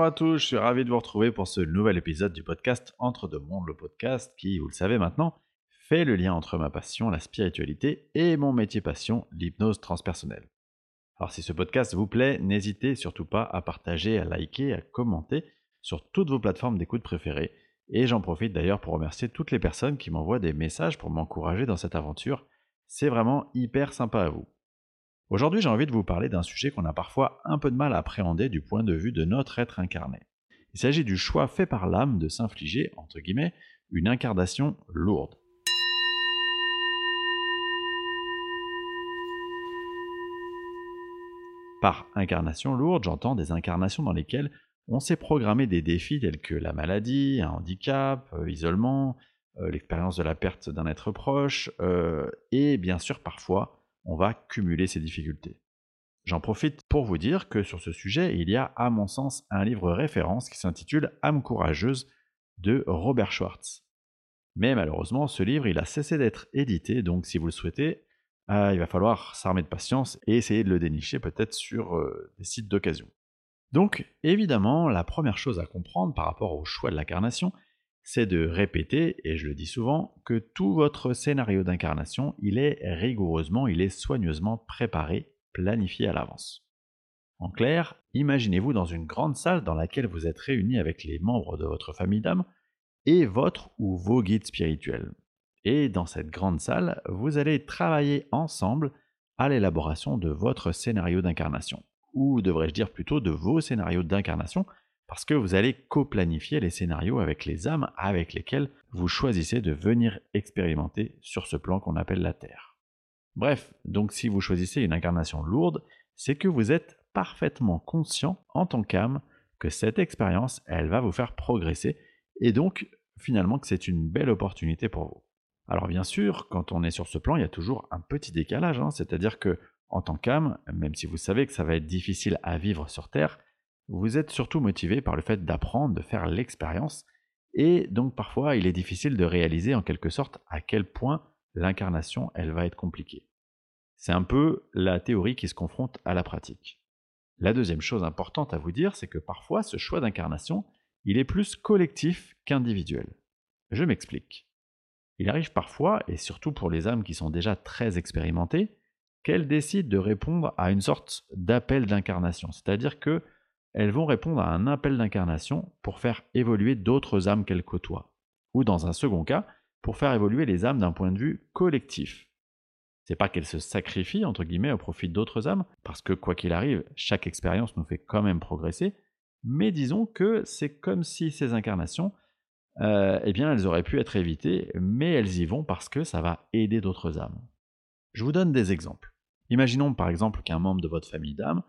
Bonjour à tous, je suis ravi de vous retrouver pour ce nouvel épisode du podcast Entre deux mondes, le podcast qui, vous le savez maintenant, fait le lien entre ma passion, la spiritualité, et mon métier passion, l'hypnose transpersonnelle. Alors si ce podcast vous plaît, n'hésitez surtout pas à partager, à liker, à commenter sur toutes vos plateformes d'écoute préférées. Et j'en profite d'ailleurs pour remercier toutes les personnes qui m'envoient des messages pour m'encourager dans cette aventure. C'est vraiment hyper sympa à vous. Aujourd'hui, j'ai envie de vous parler d'un sujet qu'on a parfois un peu de mal à appréhender du point de vue de notre être incarné. Il s'agit du choix fait par l'âme de s'infliger, entre guillemets, une incarnation lourde. Par incarnation lourde, j'entends des incarnations dans lesquelles on s'est programmé des défis tels que la maladie, un handicap, euh, isolement, euh, l'expérience de la perte d'un être proche, euh, et bien sûr parfois on va cumuler ces difficultés. J'en profite pour vous dire que sur ce sujet, il y a à mon sens un livre référence qui s'intitule Âme courageuse de Robert Schwartz. Mais malheureusement, ce livre, il a cessé d'être édité, donc si vous le souhaitez, euh, il va falloir s'armer de patience et essayer de le dénicher peut-être sur euh, des sites d'occasion. Donc, évidemment, la première chose à comprendre par rapport au choix de l'incarnation, c'est de répéter, et je le dis souvent, que tout votre scénario d'incarnation, il est rigoureusement, il est soigneusement préparé, planifié à l'avance. En clair, imaginez-vous dans une grande salle dans laquelle vous êtes réunis avec les membres de votre famille d'âme et votre ou vos guides spirituels. Et dans cette grande salle, vous allez travailler ensemble à l'élaboration de votre scénario d'incarnation, ou devrais-je dire plutôt de vos scénarios d'incarnation, parce que vous allez co-planifier les scénarios avec les âmes avec lesquelles vous choisissez de venir expérimenter sur ce plan qu'on appelle la Terre. Bref, donc si vous choisissez une incarnation lourde, c'est que vous êtes parfaitement conscient en tant qu'âme que cette expérience, elle va vous faire progresser, et donc finalement que c'est une belle opportunité pour vous. Alors bien sûr, quand on est sur ce plan, il y a toujours un petit décalage, hein. c'est-à-dire que en tant qu'âme, même si vous savez que ça va être difficile à vivre sur Terre, vous êtes surtout motivé par le fait d'apprendre, de faire l'expérience, et donc parfois il est difficile de réaliser en quelque sorte à quel point l'incarnation elle va être compliquée. C'est un peu la théorie qui se confronte à la pratique. La deuxième chose importante à vous dire, c'est que parfois ce choix d'incarnation, il est plus collectif qu'individuel. Je m'explique. Il arrive parfois, et surtout pour les âmes qui sont déjà très expérimentées, qu'elles décident de répondre à une sorte d'appel d'incarnation, c'est-à-dire que elles vont répondre à un appel d'incarnation pour faire évoluer d'autres âmes qu'elles côtoient, ou dans un second cas, pour faire évoluer les âmes d'un point de vue collectif. C'est pas qu'elles se sacrifient entre guillemets au profit d'autres âmes, parce que quoi qu'il arrive, chaque expérience nous fait quand même progresser, mais disons que c'est comme si ces incarnations, euh, eh bien, elles auraient pu être évitées, mais elles y vont parce que ça va aider d'autres âmes. Je vous donne des exemples. Imaginons par exemple qu'un membre de votre famille d'âmes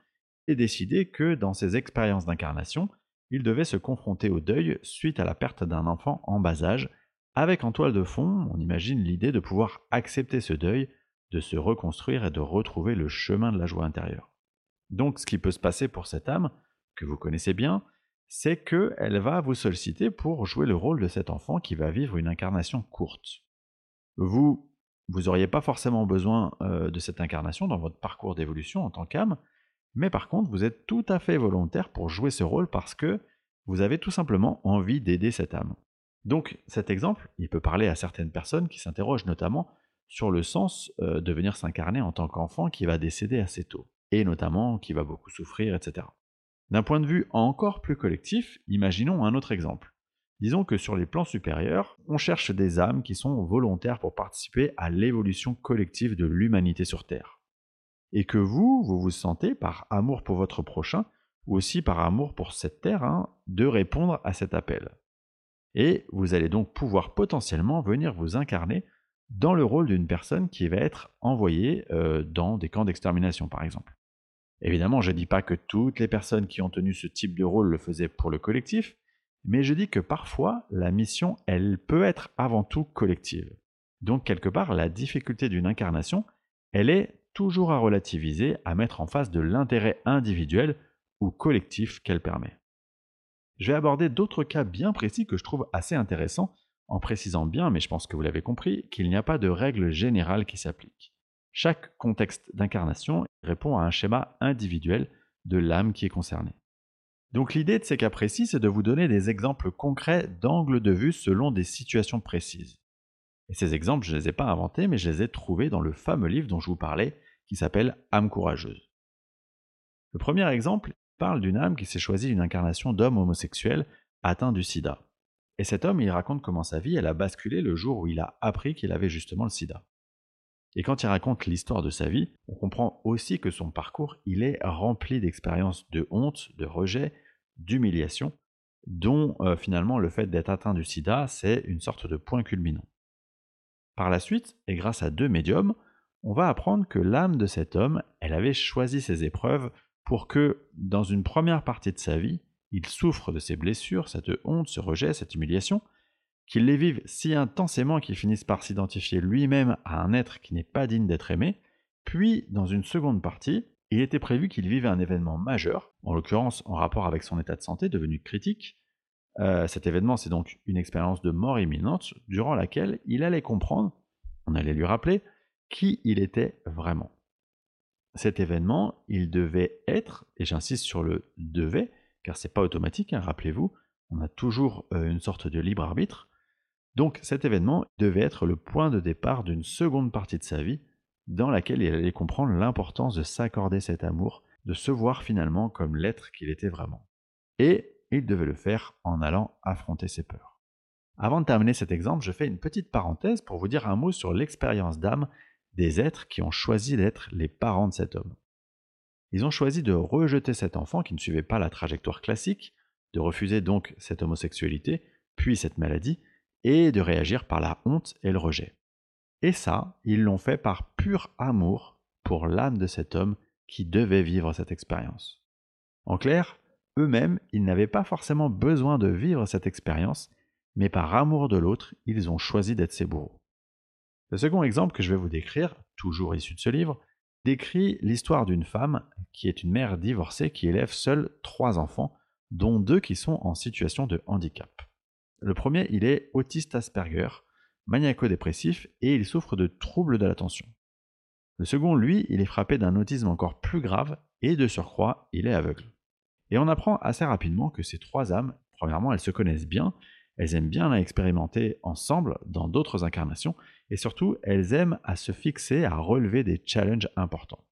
et décidé que dans ses expériences d'incarnation, il devait se confronter au deuil suite à la perte d'un enfant en bas âge, avec en toile de fond, on imagine l'idée de pouvoir accepter ce deuil, de se reconstruire et de retrouver le chemin de la joie intérieure. Donc ce qui peut se passer pour cette âme, que vous connaissez bien, c'est qu'elle va vous solliciter pour jouer le rôle de cet enfant qui va vivre une incarnation courte. Vous, vous n'auriez pas forcément besoin euh, de cette incarnation dans votre parcours d'évolution en tant qu'âme, mais par contre, vous êtes tout à fait volontaire pour jouer ce rôle parce que vous avez tout simplement envie d'aider cette âme. Donc cet exemple, il peut parler à certaines personnes qui s'interrogent notamment sur le sens euh, de venir s'incarner en tant qu'enfant qui va décéder assez tôt, et notamment qui va beaucoup souffrir, etc. D'un point de vue encore plus collectif, imaginons un autre exemple. Disons que sur les plans supérieurs, on cherche des âmes qui sont volontaires pour participer à l'évolution collective de l'humanité sur Terre et que vous, vous vous sentez, par amour pour votre prochain, ou aussi par amour pour cette terre, hein, de répondre à cet appel. Et vous allez donc pouvoir potentiellement venir vous incarner dans le rôle d'une personne qui va être envoyée euh, dans des camps d'extermination, par exemple. Évidemment, je ne dis pas que toutes les personnes qui ont tenu ce type de rôle le faisaient pour le collectif, mais je dis que parfois, la mission, elle peut être avant tout collective. Donc, quelque part, la difficulté d'une incarnation, elle est toujours à relativiser, à mettre en face de l'intérêt individuel ou collectif qu'elle permet. Je vais aborder d'autres cas bien précis que je trouve assez intéressants, en précisant bien, mais je pense que vous l'avez compris, qu'il n'y a pas de règle générale qui s'applique. Chaque contexte d'incarnation répond à un schéma individuel de l'âme qui est concernée. Donc l'idée de ces cas précis, c'est de vous donner des exemples concrets d'angles de vue selon des situations précises. Et ces exemples, je ne les ai pas inventés, mais je les ai trouvés dans le fameux livre dont je vous parlais, qui s'appelle Âme courageuse. Le premier exemple parle d'une âme qui s'est choisie une incarnation d'homme homosexuel atteint du sida. Et cet homme, il raconte comment sa vie, elle a basculé le jour où il a appris qu'il avait justement le sida. Et quand il raconte l'histoire de sa vie, on comprend aussi que son parcours, il est rempli d'expériences de honte, de rejet, d'humiliation, dont euh, finalement le fait d'être atteint du sida, c'est une sorte de point culminant. Par la suite, et grâce à deux médiums, on va apprendre que l'âme de cet homme, elle avait choisi ses épreuves pour que, dans une première partie de sa vie, il souffre de ses blessures, cette honte, ce rejet, cette humiliation, qu'il les vive si intensément qu'il finisse par s'identifier lui-même à un être qui n'est pas digne d'être aimé, puis dans une seconde partie, il était prévu qu'il vive un événement majeur, en l'occurrence en rapport avec son état de santé devenu critique. Euh, cet événement, c'est donc une expérience de mort imminente durant laquelle il allait comprendre, on allait lui rappeler, qui il était vraiment. Cet événement, il devait être, et j'insiste sur le devait, car c'est pas automatique, hein, rappelez-vous, on a toujours euh, une sorte de libre arbitre, donc cet événement devait être le point de départ d'une seconde partie de sa vie dans laquelle il allait comprendre l'importance de s'accorder cet amour, de se voir finalement comme l'être qu'il était vraiment. Et il devait le faire en allant affronter ses peurs. Avant de terminer cet exemple, je fais une petite parenthèse pour vous dire un mot sur l'expérience d'âme des êtres qui ont choisi d'être les parents de cet homme. Ils ont choisi de rejeter cet enfant qui ne suivait pas la trajectoire classique, de refuser donc cette homosexualité, puis cette maladie, et de réagir par la honte et le rejet. Et ça, ils l'ont fait par pur amour pour l'âme de cet homme qui devait vivre cette expérience. En clair, eux-mêmes, ils n'avaient pas forcément besoin de vivre cette expérience, mais par amour de l'autre, ils ont choisi d'être ses bourreaux. Le second exemple que je vais vous décrire, toujours issu de ce livre, décrit l'histoire d'une femme qui est une mère divorcée qui élève seule trois enfants, dont deux qui sont en situation de handicap. Le premier, il est autiste Asperger, maniaco-dépressif, et il souffre de troubles de l'attention. Le second, lui, il est frappé d'un autisme encore plus grave, et de surcroît, il est aveugle. Et on apprend assez rapidement que ces trois âmes, premièrement, elles se connaissent bien, elles aiment bien à expérimenter ensemble dans d'autres incarnations, et surtout, elles aiment à se fixer, à relever des challenges importants.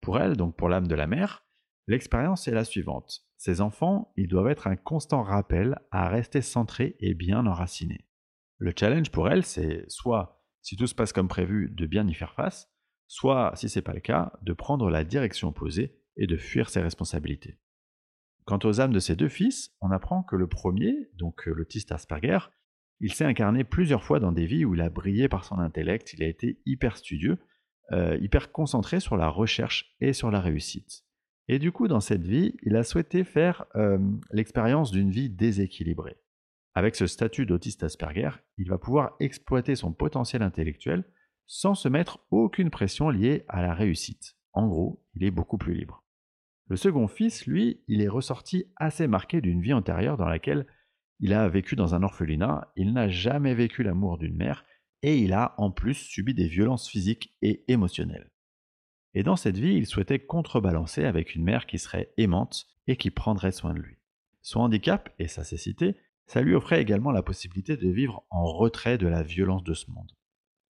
Pour elles, donc pour l'âme de la mère, l'expérience est la suivante. Ces enfants, ils doivent être un constant rappel à rester centrés et bien enracinés. Le challenge pour elles, c'est soit, si tout se passe comme prévu, de bien y faire face, soit, si ce n'est pas le cas, de prendre la direction opposée et de fuir ses responsabilités. Quant aux âmes de ces deux fils, on apprend que le premier, donc l'autiste Asperger, il s'est incarné plusieurs fois dans des vies où il a brillé par son intellect, il a été hyper studieux, euh, hyper concentré sur la recherche et sur la réussite. Et du coup, dans cette vie, il a souhaité faire euh, l'expérience d'une vie déséquilibrée. Avec ce statut d'autiste Asperger, il va pouvoir exploiter son potentiel intellectuel sans se mettre aucune pression liée à la réussite. En gros, il est beaucoup plus libre. Le second fils, lui, il est ressorti assez marqué d'une vie antérieure dans laquelle il a vécu dans un orphelinat, il n'a jamais vécu l'amour d'une mère, et il a en plus subi des violences physiques et émotionnelles. Et dans cette vie, il souhaitait contrebalancer avec une mère qui serait aimante et qui prendrait soin de lui. Son handicap et sa cécité, ça lui offrait également la possibilité de vivre en retrait de la violence de ce monde.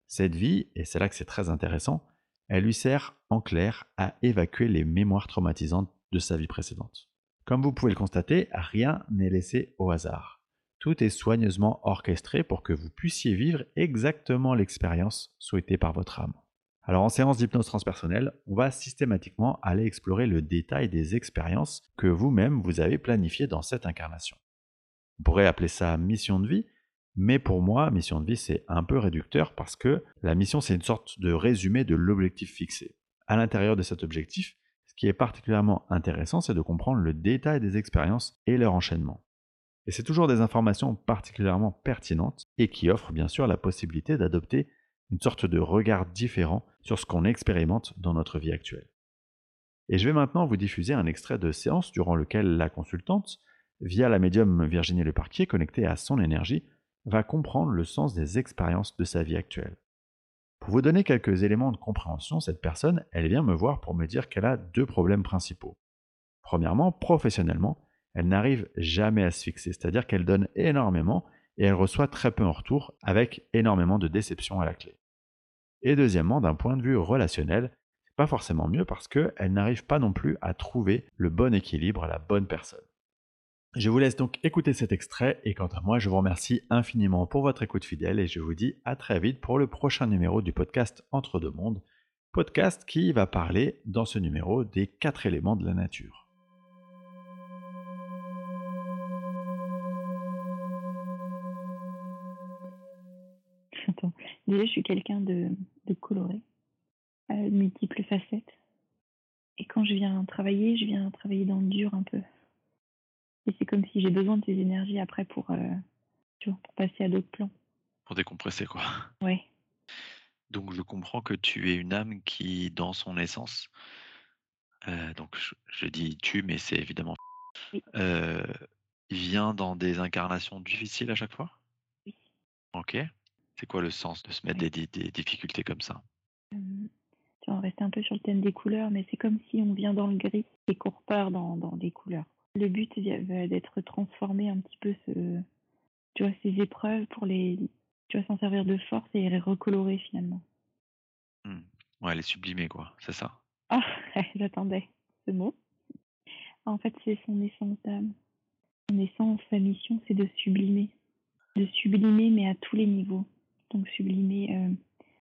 Cette vie, et c'est là que c'est très intéressant, elle lui sert en clair à évacuer les mémoires traumatisantes de sa vie précédente. Comme vous pouvez le constater, rien n'est laissé au hasard. Tout est soigneusement orchestré pour que vous puissiez vivre exactement l'expérience souhaitée par votre âme. Alors en séance d'hypnose transpersonnelle, on va systématiquement aller explorer le détail des expériences que vous-même vous avez planifiées dans cette incarnation. On pourrait appeler ça mission de vie, mais pour moi, mission de vie, c'est un peu réducteur parce que la mission, c'est une sorte de résumé de l'objectif fixé. À l'intérieur de cet objectif, ce qui est particulièrement intéressant, c'est de comprendre le détail des expériences et leur enchaînement. Et c'est toujours des informations particulièrement pertinentes et qui offrent bien sûr la possibilité d'adopter une sorte de regard différent sur ce qu'on expérimente dans notre vie actuelle. Et je vais maintenant vous diffuser un extrait de séance durant lequel la consultante, via la médium Virginie Leparquier connectée à son énergie, va comprendre le sens des expériences de sa vie actuelle. Pour vous donner quelques éléments de compréhension, cette personne, elle vient me voir pour me dire qu'elle a deux problèmes principaux. Premièrement, professionnellement, elle n'arrive jamais à se fixer. C'est-à-dire qu'elle donne énormément et elle reçoit très peu en retour, avec énormément de déception à la clé. Et deuxièmement, d'un point de vue relationnel, c'est pas forcément mieux parce qu'elle n'arrive pas non plus à trouver le bon équilibre, la bonne personne. Je vous laisse donc écouter cet extrait et quant à moi, je vous remercie infiniment pour votre écoute fidèle et je vous dis à très vite pour le prochain numéro du podcast Entre deux mondes, podcast qui va parler dans ce numéro des quatre éléments de la nature. Déjà, je suis quelqu'un de, coloré, à multiples facettes. Et quand je viens travailler, je viens travailler dans le dur un peu. Et c'est comme si j'ai besoin de ces énergies après pour, euh, pour passer à d'autres plans. Pour décompresser, quoi. Ouais. Donc je comprends que tu es une âme qui, dans son essence, euh, donc je, dis tu, mais c'est évidemment euh, vient dans des incarnations difficiles à chaque fois? Oui. Ok. C'est quoi le sens de se mettre des, difficultés comme ça? Tu vas rester un peu sur le thème des couleurs, mais c'est comme si on vient dans le gris et qu'on repart dans, dans des couleurs. Le but d'être transformé un petit peu ce, tu vois, ces épreuves pour les, tu vas s'en servir de force et les recolorer finalement. Mmh. Ouais, les sublimer quoi, c'est ça. Ah, j'attendais ce mot. En fait, c'est son essence d'âme. Son essence, sa mission, c'est de sublimer. De sublimer, mais à tous les niveaux donc sublimer euh,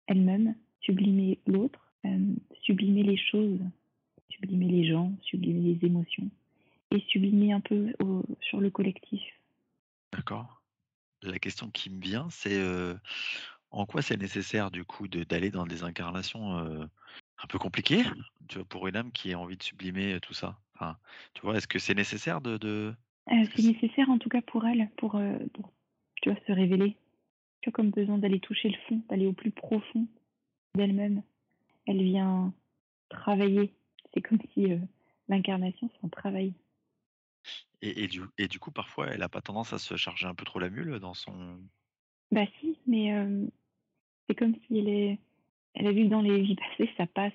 elle-même, sublimer l'autre, euh, sublimer les choses, sublimer les gens, sublimer les émotions, et sublimer un peu sur le collectif. D'accord. La question qui me vient, c'est euh, en quoi c'est nécessaire du coup d'aller dans des incarnations un peu compliquées tu vois, pour une âme qui a envie de sublimer tout ça? Enfin, Tu vois, est-ce que c'est nécessaire de... de... c'est nécessaire en tout cas pour elle, pour, pour tu vois, se révéler comme besoin d'aller toucher le fond, d'aller au plus profond d'elle-même. Elle vient travailler. C'est comme si euh, l'incarnation, c'est un travail. Et, du, et du coup, parfois, elle n'a pas tendance à se charger un peu trop la mule dans son. Bah si, mais c'est comme si elle est. Elle a vu dans les vies passées, ça passe.